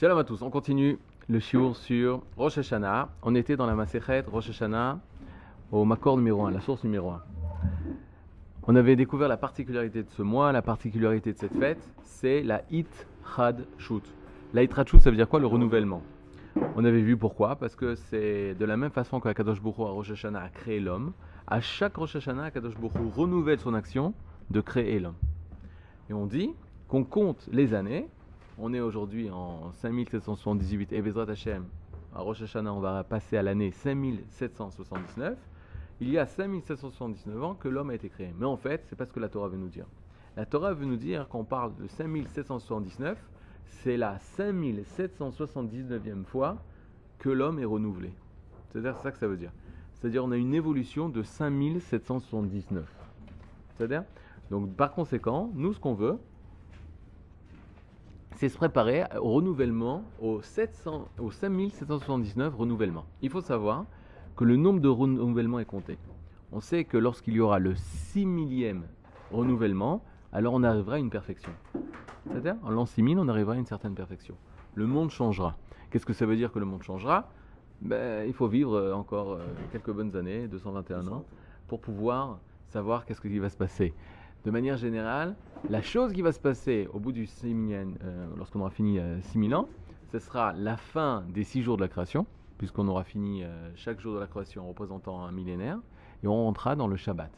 Shalom à tous, on continue le shiur sur Rosh Hashanah. On était dans la Masechet Rosh Hashanah au Makor numéro 1, la source numéro 1. On avait découvert la particularité de ce mois, la particularité de cette fête, c'est la It Chad Shut. La It Chad Shut, ça veut dire quoi Le renouvellement? On avait vu pourquoi, parce que c'est de la même façon que Kadosh Hu à Rosh Hashanah a créé l'homme, à chaque Rosh Hashanah, Kadosh Hu renouvelle son action de créer l'homme. Et on dit qu'on compte les années, on est aujourd'hui en 5778 et Bezrat Hashem, à Rosh Hashanah, on va passer à l'année 5779. Il y a 5779 ans que l'homme a été créé. Mais en fait, c'est pas ce que la Torah veut nous dire. La Torah veut nous dire qu'on parle de 5779, c'est la 5779e fois que l'homme est renouvelé. C'est-à-dire, c'est ça que ça veut dire. C'est-à-dire, on a une évolution de 5779. C'est-à-dire, donc par conséquent, nous, ce qu'on veut, c'est se préparer au renouvellement, au, 700, au 5779 renouvellement. Il faut savoir que le nombre de renouvellements est compté. On sait que lorsqu'il y aura le 6 millième renouvellement, alors on arrivera à une perfection. C'est-à-dire, en l'an 6000, on arrivera à une certaine perfection. Le monde changera. Qu'est-ce que ça veut dire que le monde changera? Ben, Il faut vivre encore euh, quelques bonnes années, 221 ans, pour pouvoir savoir qu'est-ce qui va se passer. De manière générale, la chose qui va se passer au bout du 6 euh, lorsqu'on aura fini euh, 6000 ans, ce sera la fin des 6 jours de la création, puisqu'on aura fini euh, chaque jour de la création en représentant un millénaire, et on rentrera dans le Shabbat.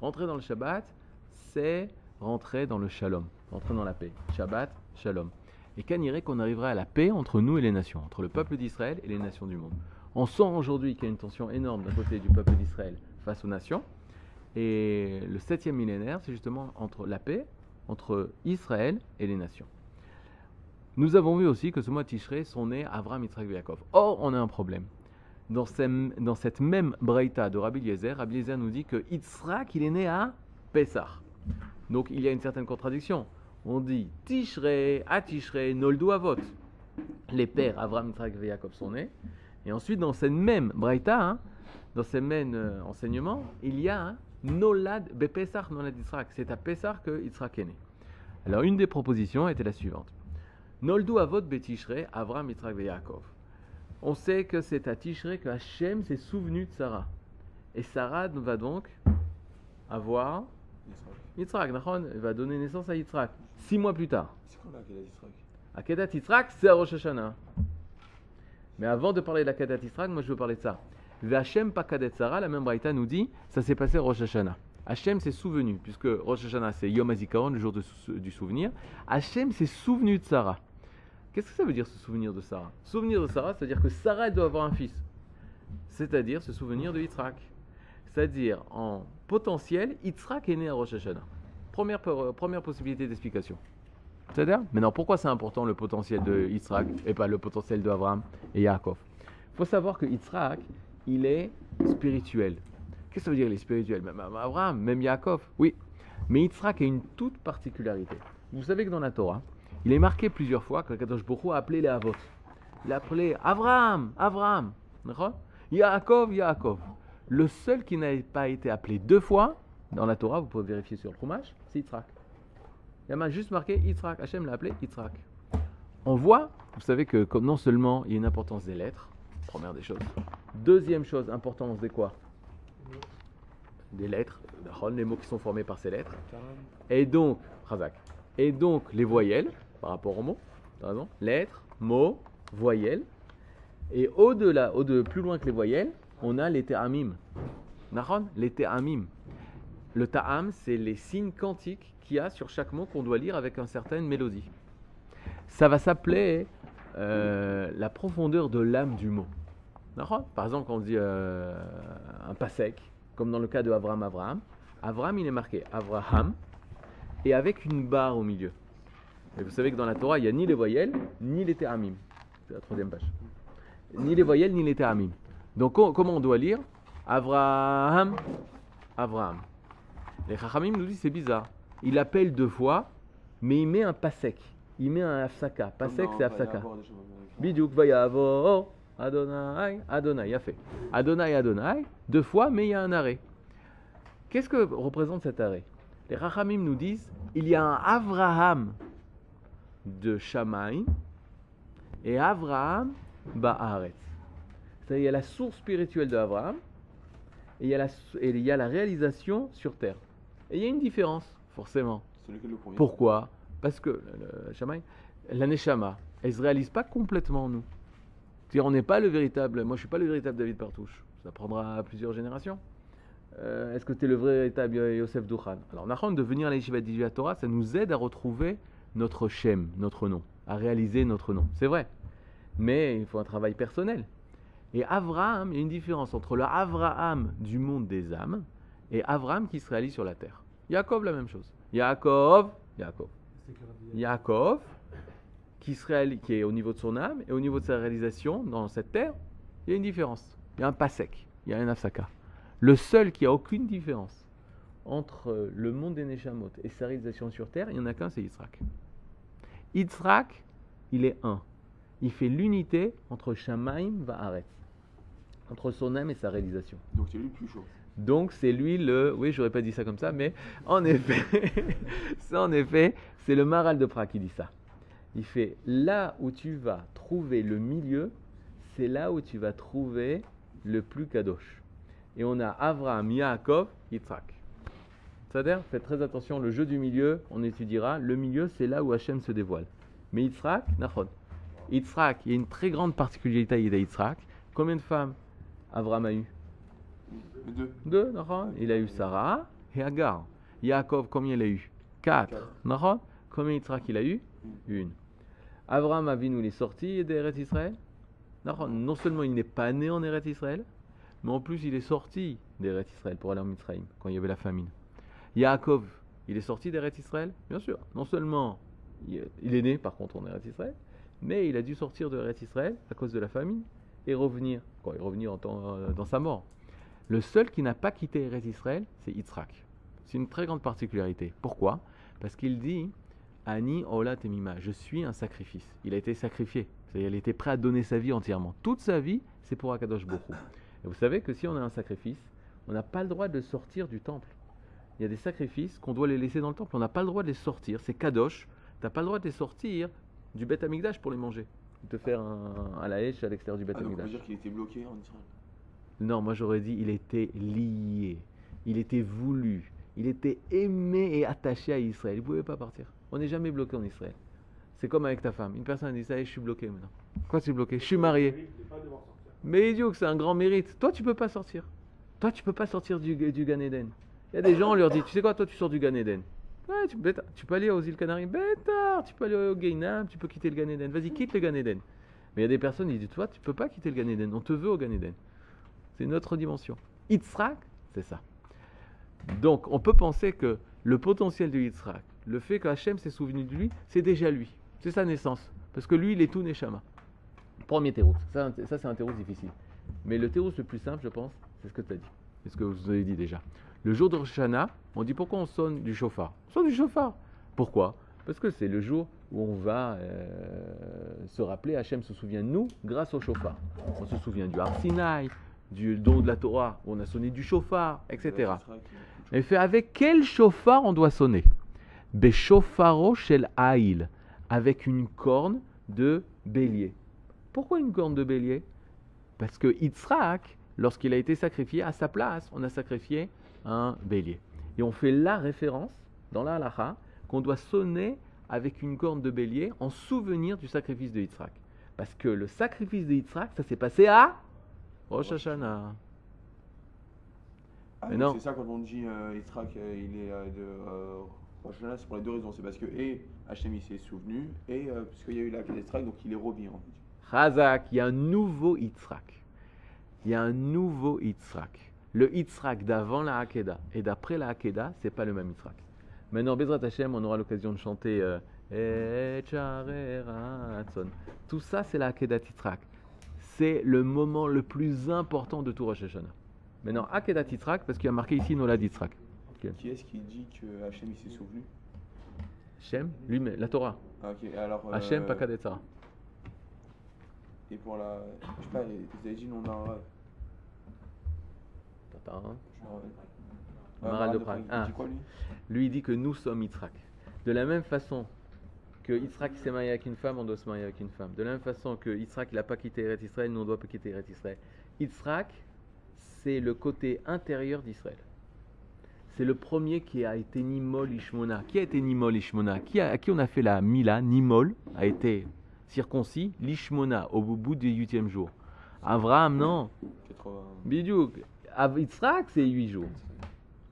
Rentrer dans le Shabbat, c'est rentrer dans le Shalom, rentrer dans la paix. Shabbat, Shalom. Et qu'anirait qu'on arriverait à la paix entre nous et les nations, entre le peuple d'Israël et les nations du monde? On sent aujourd'hui qu'il y a une tension énorme d'un côté du peuple d'Israël face aux nations, et le septième millénaire, c'est justement entre la paix entre Israël et les nations. Nous avons vu aussi que ce mois Tishrei sont nés Avram, Yitzhak et Yaakov. Or, on a un problème. Dans, cette même Braïta de Rabbi Eliezer, Rabbi Eliezer nous dit que Yitzhak, il est né à Pessah. Donc, il y a une certaine contradiction. On dit Tishrei, à Tishrei, Noldu Avot. Les pères Avram, Yitzhak et Yaakov sont nés. Et ensuite, dans cette même Braïta, hein, dans ces mêmes euh, enseignements, il y a Nolad Bepesach Nolad Yitzhak. C'est à Pessah que Yitzhak est né. Alors, une des propositions était la suivante. Noldu Avot Betishrei, Avram, Yitzhak Yaakov. On sait que c'est à Tishrei que Hachem s'est souvenu de Sarah. Et Sarah va donc avoir Yitzhak. Yitzhak, va donner naissance à Yitzhak. Six mois plus tard. C'est quoi la Yitzhak Akedat Yitzhak, c'est à Rosh Hashanah. Mais avant de parler de l'Akedat Yitzhak, moi je veux parler de ça. V'Hachem Pakadet Sarah, la même Braïta nous dit, ça s'est passé à Rosh Hashanah. Hachem s'est souvenu, puisque Rosh Hashanah c'est Yom HaZikaron, le jour du souvenir. Hachem s'est souvenu de Sarah. Qu'est-ce que ça veut dire se souvenir de Sarah? Souvenir de Sarah, c'est-à-dire que Sarah doit avoir un fils. C'est-à-dire se souvenir de Yitzhak. C'est-à-dire en potentiel, Yitzhak est né à Rosh Hashanah. Première, première possibilité d'explication. C'est-à-dire? Maintenant, pourquoi c'est important le potentiel de Yitzhak et pas le potentiel de Abraham et Yaakov? Il faut savoir que Yitzhak, il est spirituel. Qu'est-ce que ça veut dire, il est spirituel? Même Abraham, même Yaakov, oui. Mais Yitzhak a une toute particularité. Vous savez que dans la Torah, il est marqué plusieurs fois que Kadosh Baruch a appelé les Avot. Il a appelé Abraham, Abraham. Yaakov, Yaakov. Le seul qui n'a pas été appelé deux fois dans la Torah, vous pouvez vérifier sur le Chumash, c'est Yitzhak. Il a juste marqué Yitzhak. Hachem l'a appelé Yitzhak. On voit, vous savez que non seulement il y a une importance des lettres, première des choses. Deuxième chose, importance des quoi? Des lettres, les mots qui sont formés par ces lettres. Et donc. Et donc les voyelles par rapport aux mots, raison, lettres, mots, voyelles. Et au-delà, au de plus loin que les voyelles, on a les ta'amim. Nahon, les ta'amim. Le ta'am, c'est les signes quantiques qu'il y a sur chaque mot qu'on doit lire avec une certaine mélodie. Ça va s'appeler euh, la profondeur de l'âme du mot. Par exemple, quand on dit euh, un pas sec, comme dans le cas de Abraham Abraham, Abraham il est marqué Abraham et avec une barre au milieu. Et vous savez que dans la Torah, il n'y a ni les voyelles, ni les théramim. C'est la troisième page. Ni les voyelles, ni les théramim. Donc comment on doit lire? Abraham, Abraham. Les Chachamim nous disent c'est bizarre. Il appelle deux fois, mais il met un pas sec. Il met un afsaka. Pas sec, c'est afsaka. Biduk vayavo, Adonai, Adonai, a fait. Adonai, Adonai, deux fois, mais il y a un arrêt. Qu'est-ce que représente cet arrêt? Les Rachamim nous disent il y a un Avraham de Shamaï et Avraham Ba'aretz. C'est-à-dire, il y a la source spirituelle de Abraham et il y, a la, et il y a la réalisation sur terre. Et il y a une différence, forcément. Pourquoi? Parce que la Neshama, elle ne se réalise pas complètement en nous. C'est-à-dire, on n'est pas le véritable. Moi, je ne suis pas le véritable David Partouche. Ça prendra plusieurs générations. Euh, Est-ce que tu es le véritable Yosef Douchan? Alors, Nahon, de venir à d'Ijua Torah, ça nous aide à retrouver notre Shem, notre nom, à réaliser notre nom. C'est vrai. Mais il faut un travail personnel. Et Avraham, il y a une différence entre le Avraham du monde des âmes et Avraham qui se réalise sur la terre. Yaakov, la même chose. Yaakov, Yaakov. Yaakov, qui, qui est au niveau de son âme et au niveau de sa réalisation dans cette terre, il y a une différence. Il y a un pas sec, il y a un afsaka. Le seul qui a aucune différence entre le monde des Neshamot et sa réalisation sur terre, il n'y en a qu'un, c'est Yitzhak. Yitzhak, il est un. Il fait l'unité entre Shamaim Va'aret, entre son âme et sa réalisation. Donc c'est lui le plus chaud. Donc c'est lui le, oui, j'aurais pas dit ça comme ça, mais en effet, en effet, c'est le Maral de Prague qui dit ça. Il fait là où tu vas trouver le milieu, c'est là où tu vas trouver le plus kadosh. Et on a Avraham, Yaakov, Yitzhak. C'est-à-dire, faites très attention, le jeu du milieu, on étudiera. Le milieu, c'est là où Hachem se dévoile. Mais Yitzhak, Nachon. Yitzhak, il y a une très grande particularité à Yitzhak. Combien de femmes Avraham a eu deux. deux. Il a eu Sarah et Agar. Yaakov, combien il a eu? Quatre. Quatre. Combien Yitzhak il a eu? Une. Abraham Avinu, il est sorti d'Eretz Israël. Non seulement il n'est pas né en Eretz Israël, mais en plus il est sorti d'Eretz Israël pour aller en Mitzrayim, quand il y avait la famine. Yaakov, il est sorti d'Eretz Israël Bien sûr. Non seulement il il est né par contre en Eretz Israël, mais il a dû sortir de Eretz Israël à cause de la famine et revenir, quoi, et revenir en temps- euh, dans sa mort. Le seul qui n'a pas quitté Eretz Israël, c'est Yitzhak. C'est une très grande particularité. Pourquoi? Parce qu'il dit Ani Ola Temima, je suis un sacrifice. Il a été sacrifié. C'est-à-dire, il était prêt à donner sa vie entièrement. Toute sa vie, c'est pour Akadosh Bokhu. Et vous savez que si on a un sacrifice, on n'a pas le droit de sortir du temple. Il y a des sacrifices qu'on doit les laisser dans le temple. On n'a pas le droit de les sortir. C'est Kadosh. Tu n'as pas le droit de les sortir du Beth Amikdash pour les manger. De faire un, à la hache à l'extérieur du Beth Ah, donc on peut dire qu'il était bloqué en Israël. Non, moi j'aurais dit il était lié, il était voulu, il était aimé et attaché à Israël. Il ne pouvait pas partir. On n'est jamais bloqué en Israël. C'est comme avec ta femme. Une personne dit ça, je suis bloqué maintenant. Quoi tu es bloqué? Je suis marié. Mais idiot, que c'est un grand mérite. Toi, tu peux pas sortir. Toi, tu peux pas sortir du, du Gan Eden. Il y a des gens, on leur dit, tu sais quoi, toi, tu sors du Gan Eden. Ouais, tu, bêta, tu peux aller aux îles Canaries. Bêtard, tu peux aller au Gainam, tu peux quitter le Gan Eden. Vas-y, quitte le Gan Eden. Mais il y a des personnes, ils disent, toi, tu peux pas quitter le Gan Eden. On te veut au Gan Eden. C'est une autre dimension. Yitzhak, c'est ça. Donc, on peut penser que le potentiel de Yitzhak, le fait qu'Hachem s'est souvenu de lui, c'est déjà lui. C'est sa naissance. Parce que lui, il est tout Neshama. Premier théros. Ça, ça, c'est un théros difficile. Mais le théros le plus simple, je pense, c'est ce que tu as dit. C'est ce que vous avez dit déjà. Le jour de Rosh on dit pourquoi on sonne du chauffard? On sonne du chauffard. Pourquoi? Parce que c'est le jour où on va euh, se rappeler, Hachem se souvient de nous grâce au chauffard. On se souvient du Har Sinai, du don de la Torah, où on a sonné du chauffard, etc. Et fait avec quel chauffard on doit sonner? Beshofaro shel Aïl, avec une corne de bélier. Pourquoi une corne de bélier? Parce que Yitzhak, lorsqu'il a été sacrifié, à sa place, on a sacrifié un bélier. Et on fait la référence dans la halacha qu'on doit sonner avec une corne de bélier en souvenir du sacrifice de Yitzhak. Parce que le sacrifice de Yitzhak, ça s'est passé à Rosh Hashanah. Ah, Mais donc non. C'est ça quand on dit euh, euh, il est euh, de euh, Rosh Hashanah, c'est pour les deux raisons. C'est parce que et Hachem s'est souvenu et euh, parce qu'il y a eu la Yitzhak, donc il est revenu. En fait. Chazak, il y a un nouveau Yitzhak. Il y a un nouveau Yitzhak. Le Yitzhak d'avant la Hakeda et d'après la Hakeda, c'est pas le même Yitzhak. Maintenant, Bezrat Hashem, on aura l'occasion de chanter. Tout ça, c'est la Hakeda Yitzhak. C'est le moment le plus important de tout Rosh Hashanah. Maintenant, Hakeda Yitzhak, parce qu'il y a marqué ici Nolad Yitzhak. Qui est-ce qui dit que Hachem s'est souvenu? Hashem, lui, mais la Torah. Ah, ok, alors. euh, Hashem, pas Kadetzara. Et pour la. Je sais pas, vous avez dit non arabe. Attends, hein. Je me rappelle. Maral de Prague. Ah. lui? Lui, il dit que nous sommes Yitzhak. De la même façon que Yitzhak s'est marié avec une femme, on doit se marier avec une femme. De la même façon que Yitzhak n'a pas quitté Eretz Israël, nous on doit pas quitter Eretz Israël. Yitzhak, c'est le côté intérieur d'Israël. C'est le premier qui a été Nimol Ishmona. Qui a été Nimol Ishmona qui a, À qui on a fait la Mila Nimol a été circoncis, l'Ishmona, au bout du huitième jour. Abraham, non. 80. Bidiouk. Yitzhak, c'est huit jours.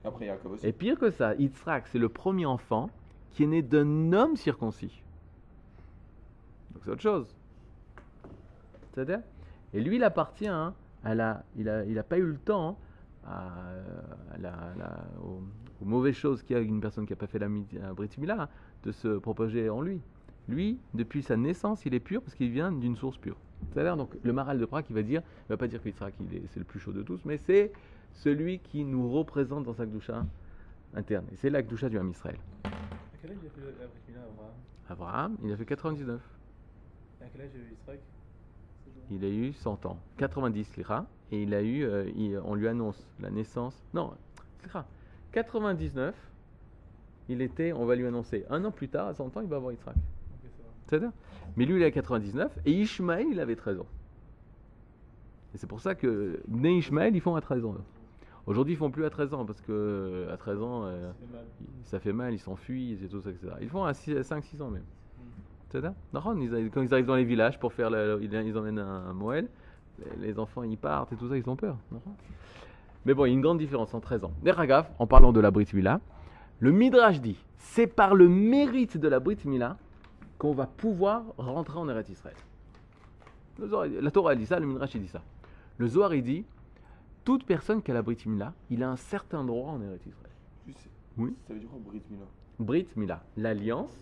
Après, Yaakov aussi. Et pire que ça, Yitzhak, c'est le premier enfant qui est né d'un homme circoncis. C'est autre chose. C'est-à-dire Et lui, il appartient hein, à la. Il n'a il a pas eu le temps hein, à, à la- à la- aux, aux mauvaises choses qu'il y a une personne qui n'a pas fait la, Brit Mila, hein, de se propager en lui. Lui, depuis sa naissance, il est pur parce qu'il vient d'une source pure. C'est-à-dire, donc, le Maral de Prague, il va dire, il va pas dire que Yitzhak, il est- c'est le plus chaud de tous, mais c'est celui qui nous représente dans sa Gdusha interne. Et c'est la Gdusha du Ham Israël. À quel âge il a fait Abraham? Abraham, il a fait 99. À quel âge a eu Yitzhak Il a eu 100 ans. 90, Slicha. Et il a eu, euh, il- on lui annonce la naissance. Non, Slicha. 99, il était, on va lui annoncer. Un an plus tard, à 100 ans, il va avoir Yitzhak. Mais lui, il a 99. Et Ishmaël, il avait 13 ans. Et c'est pour ça que Né Ishmaël, ils font à 13 ans. Aujourd'hui, ils font plus à 13 ans parce que à 13 ans, euh, Ça fait mal. ça fait mal, ils s'enfuient, et tout ça, etc. Ils font à 5-6 ans même. Quand ils arrivent dans les villages pour faire, le- ils, emmènent un, Moël, les, les enfants ils partent et tout ça, ils ont peur. Mais bon, il y a une grande différence en 13 ans. Deragaf, en parlant de la Brit Mila, le Midrash dit c'est par le mérite de la Brit Mila qu'on va pouvoir rentrer en Eretz Israël. La Torah elle dit ça, le Midrash il dit ça. Le Zohar il dit toute personne qui a la Brit Mila, il a un certain droit en Eretz Israël. Juste, Oui. Ça veut dire quoi, Brit Mila? Brit Mila, l'alliance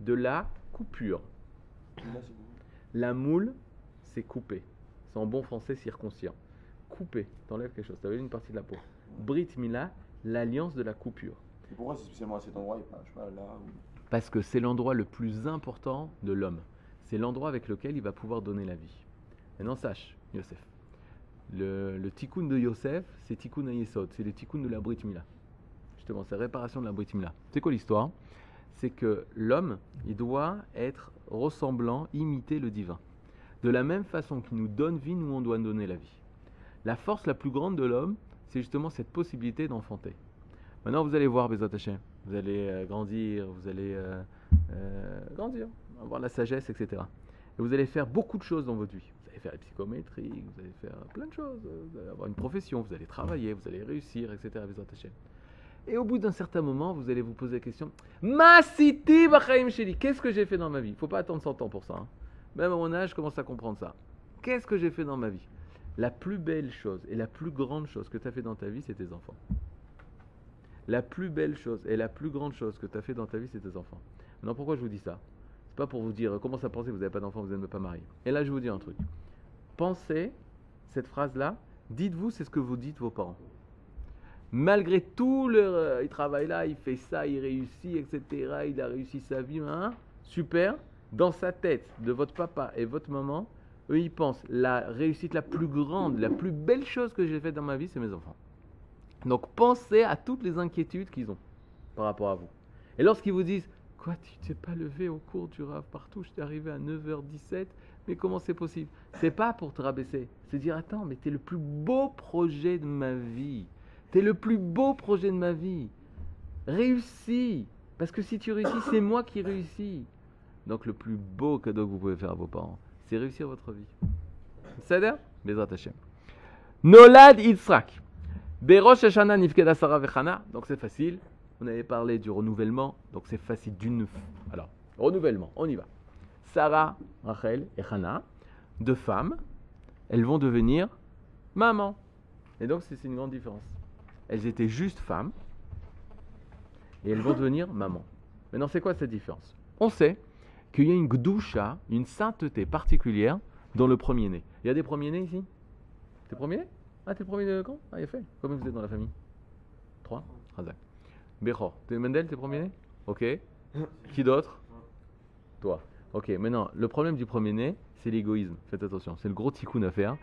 de la coupure. La moule, c'est coupé. C'est en bon français circoncient. Coupé, t'enlèves quelque chose, t'avais une partie de la peau. Brit Mila, l'alliance de la coupure. Et pourquoi c'est spécialement à cet endroit et pas, je sais pas, là ou... Parce que c'est l'endroit le plus important de l'homme. C'est l'endroit avec lequel il va pouvoir donner la vie. Maintenant, sache, Yosef. Le, le tikkun de Yosef, c'est tikkun à Yesod, c'est le tikkun de la Brit Mila. Justement, c'est la réparation de la Brit Mila. C'est quoi l'histoire? C'est que l'homme, il doit être ressemblant, imiter le divin. De la même façon qu'il nous donne vie, nous, on doit donner la vie. La force la plus grande de l'homme, c'est justement cette possibilité d'enfanter. Maintenant, vous allez voir, Bezat Hashem. Vous allez euh, grandir, vous allez euh, euh, grandir, avoir la sagesse, etc. Et vous allez faire beaucoup de choses dans votre vie. Vous allez faire la psychométrie, vous allez faire plein de choses. Vous allez avoir une profession, vous allez travailler, vous allez réussir, etc. Bezat Hashem. Et au bout d'un certain moment, vous allez vous poser la question Ma city b'chaim sheli Qu'est-ce que j'ai fait dans ma vie? Il ne faut pas attendre 100 ans pour ça. hein. Même à mon âge, je commence à comprendre ça. Qu'est-ce que j'ai fait dans ma vie? La plus belle chose et la plus grande chose que tu as fait dans ta vie, c'est tes enfants. La plus belle chose et la plus grande chose que tu as fait dans ta vie, c'est tes enfants. Maintenant, pourquoi je vous dis ça? C'est pas pour vous dire comment ça penser, vous n'avez pas d'enfants, vous n'êtes pas marié. Et là, je vous dis un truc. Pensez cette phrase-là, dites-vous, c'est ce que vous dites vos parents. Malgré tout euh, il travaille là, il fait ça, il réussit, etc. Il a réussi sa vie, hein, super. Dans sa tête, de votre papa et votre maman, eux, ils pensent la réussite la plus grande, la plus belle chose que j'ai faite dans ma vie, c'est mes enfants. Donc pensez à toutes les inquiétudes qu'ils ont par rapport à vous. Et lorsqu'ils vous disent Quoi, tu t'es pas levé au cours du rave partout, je t'ai arrivé à 9h17, mais comment c'est possible? C'est pas pour te rabaisser, c'est dire Attends, mais t'es le plus beau projet de ma vie. T'es le plus beau projet de ma vie. Réussis Parce que si tu réussis, c'est moi qui réussis. Donc le plus beau cadeau que vous pouvez faire à vos parents, c'est réussir votre vie. C'est-à-dire Bezrat Hashem. Nolad Yitzhak. Berosh Hashanah Nifkeda Sarah Vechana. Donc c'est facile. On avait parlé du renouvellement. Donc c'est facile d'une. Alors, renouvellement, on y va. Sarah, Rachel et Hannah, deux femmes, elles vont devenir maman. Et donc c'est une grande différence. Elles étaient juste femmes et elles vont devenir maman. Maintenant, c'est quoi cette différence? On sait qu'il y a une gdusha, une sainteté particulière dans le premier-né. Il y a des premiers-nés ici? T'es premier? Ah, t'es le premier de quand? Ah, il a fait. Combien vous êtes dans la famille? Trois Razak. Bechor. T'es Mendel, t'es premier-né? Ok. Qui d'autre? Toi. Ok, maintenant, le problème du premier-né, c'est l'égoïsme. Faites attention. C'est le gros tikkun à faire.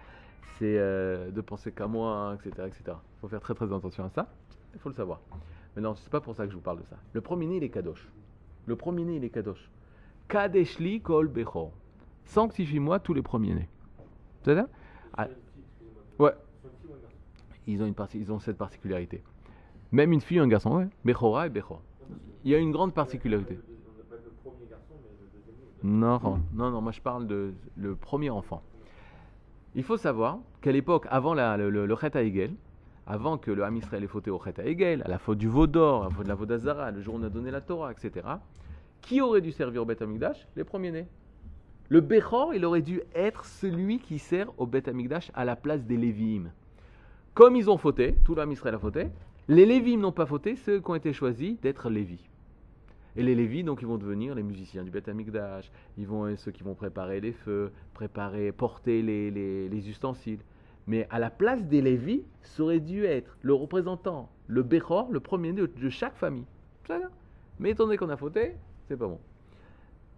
C'est euh, de penser qu'à moi, etc. etc. Il faut faire très très attention à ça. Il faut le savoir. Mais non, c'est pas pour ça que je vous parle de ça. Le premier-né, il est kadosh. Le premier-né, il est kadosh. Kadeshli kol bechor. Sanctifie-moi tous les premiers-nés. C'est ça? Ah, Ouais. Ils ont, une partie, ils ont cette particularité. Même une fille ou un garçon, ouais. Bechora et Bechor. Il y a une grande particularité. Non, non, non, moi je parle de le premier enfant. Il faut savoir qu'à l'époque, avant le, le, le HaEgel, avant que le Ham Israël ait fauté au Chet HaEgel, à la faute du Vaudor, à la faute de la Vodazara, le jour où on a donné la Torah, etc., qui aurait dû servir au Beth Amikdash Les premiers-nés. Le Bechor, il aurait dû être celui qui sert au Beth Amikdash à la place des Lévi'im. Comme ils ont fauté, tout l'Am Israël a fauté, les Lévi'im n'ont pas fauté, ceux qui ont été choisis d'être Lévis. Et les Lévis, donc, ils vont devenir les musiciens du Beth Amikdash, ils vont ceux qui vont préparer les feux, préparer, porter les, les- les ustensiles. Mais à la place des Lévis, ça aurait dû être le représentant, le Bechor, le premier de, de chaque famille. Mais étant donné qu'on a fauté, c'est pas bon.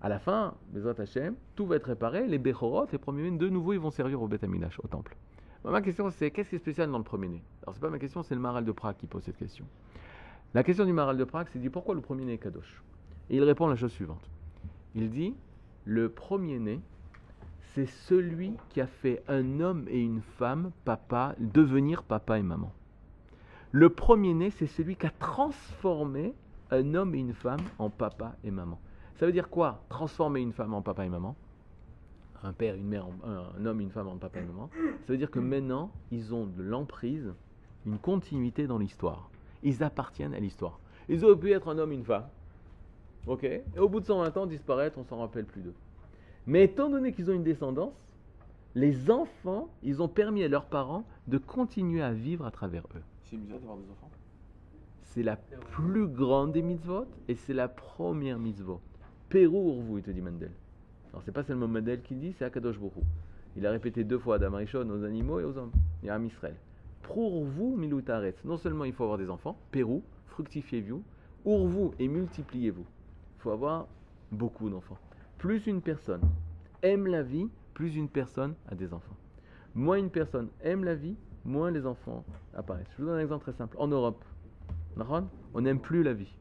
À la fin, Bezrat Hashem, tout va être réparé, les Bechorot, les premiers-nés, de nouveau, ils vont servir au Beth Amikdash, au temple. Ma question, c'est qu'est-ce qui est spécial dans le premier-né? Alors, c'est pas ma question, c'est le Maral de Prague qui pose cette question. La question du Maral de Prague, c'est dit pourquoi le premier-né est Kadosh? Et il répond la chose suivante. Il dit le premier-né, c'est celui qui a fait un homme et une femme, papa, devenir papa et maman. Le premier-né, c'est celui qui a transformé un homme et une femme en papa et maman. Ça veut dire quoi Transformer une femme en papa et maman? Un père, une mère, un homme, une femme en papa et maman. Ça veut dire que maintenant, ils ont de l'emprise, une continuité dans l'histoire. Ils appartiennent à l'histoire. Ils auraient pu être un homme, une femme. Ok? Et au bout de 120 ans, disparaître, on s'en rappelle plus d'eux. Mais étant donné qu'ils ont une descendance, les enfants, ils ont permis à leurs parents de continuer à vivre à travers eux. C'est une d'avoir des enfants. C'est la plus grande des mitzvot et c'est la première mitzvot. Pérou vous, il te dit Mendel. Alors c'est pas seulement Mendel qui dit, c'est Akadosh Baruch. Il a répété deux fois à Adam Rishon aux animaux et aux hommes. Il y a un Israël. Pour vous, Milutaret, non seulement il faut avoir des enfants, Pérou, fructifiez-vous, vous et multipliez-vous. Il faut avoir beaucoup d'enfants. Plus une personne aime la vie, plus une personne a des enfants. Moins une personne aime la vie, moins les enfants apparaissent. Je vous donne un exemple très simple. En Europe, on n'aime plus la vie.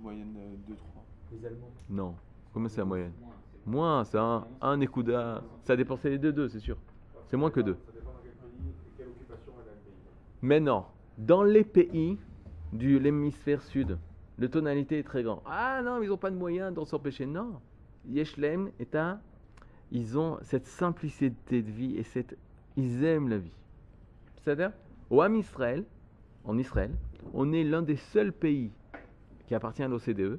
Moyenne euh, 2-3. Les Allemands. Non. Comment c'est la moyenne Moins, c'est un, un écouda. Ça dépend, c'est les deux, deux, c'est sûr. C'est moins que deux. Mais non, dans les pays de l'hémisphère sud, le tonalité est très grand. Ah non, ils n'ont pas de moyens d'en s'empêcher. Non. Yeshlem est un. Ils ont cette simplicité de vie et cette. Ils aiment la vie. C'est-à-dire, au Ham Israël, en Israël, on est l'un des seuls pays qui appartient à l'OCDE, euh,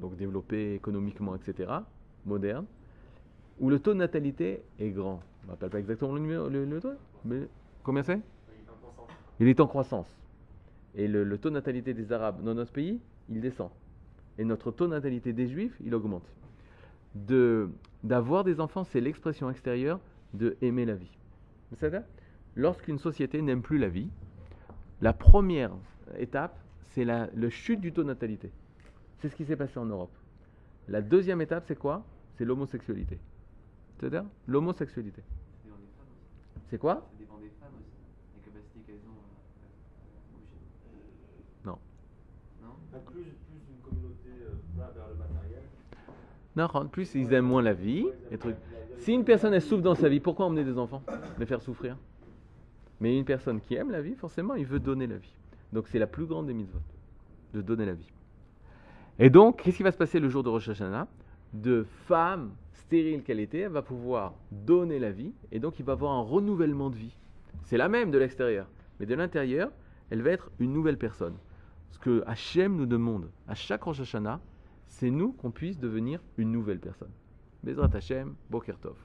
donc développé économiquement, etc., moderne, où le taux de natalité est grand. On ne m'appelle pas exactement le numéro, le taux, mais combien c'est? Il est en croissance. Et le, taux de natalité des Arabes dans notre pays, il descend. Et notre taux de natalité des Juifs, il augmente. D'avoir des enfants, c'est l'expression extérieure de aimer la vie. Lorsqu'une société n'aime plus la vie, la première étape, c'est la le chute du taux de natalité. C'est ce qui s'est passé en Europe. La deuxième étape, c'est quoi? C'est l'homosexualité. C'est-à-dire l'homosexualité. C'est quoi Ça dépend des femmes aussi, les capacités qu'elles ont à bouger. Non. Non Donc plus, plus une communauté euh, va vers le matériel. Non, en plus, ils aiment moins la vie. Les trucs. Si une personne elle souffre dans sa vie, pourquoi emmener des enfants Les faire souffrir? Mais une personne qui aime la vie, forcément, il veut donner la vie. Donc c'est la plus grande des mitzvot, de donner la vie. Et donc, qu'est-ce qui va se passer le jour de Rosh Hashanah? De femme stérile qu'elle était, elle va pouvoir donner la vie, et donc il va avoir un renouvellement de vie. C'est la même de l'extérieur, mais de l'intérieur, elle va être une nouvelle personne. Ce que Hachem nous demande à chaque Rosh Hashanah, c'est nous qu'on puisse devenir une nouvelle personne. Bezrat Hashem, Boker Tov.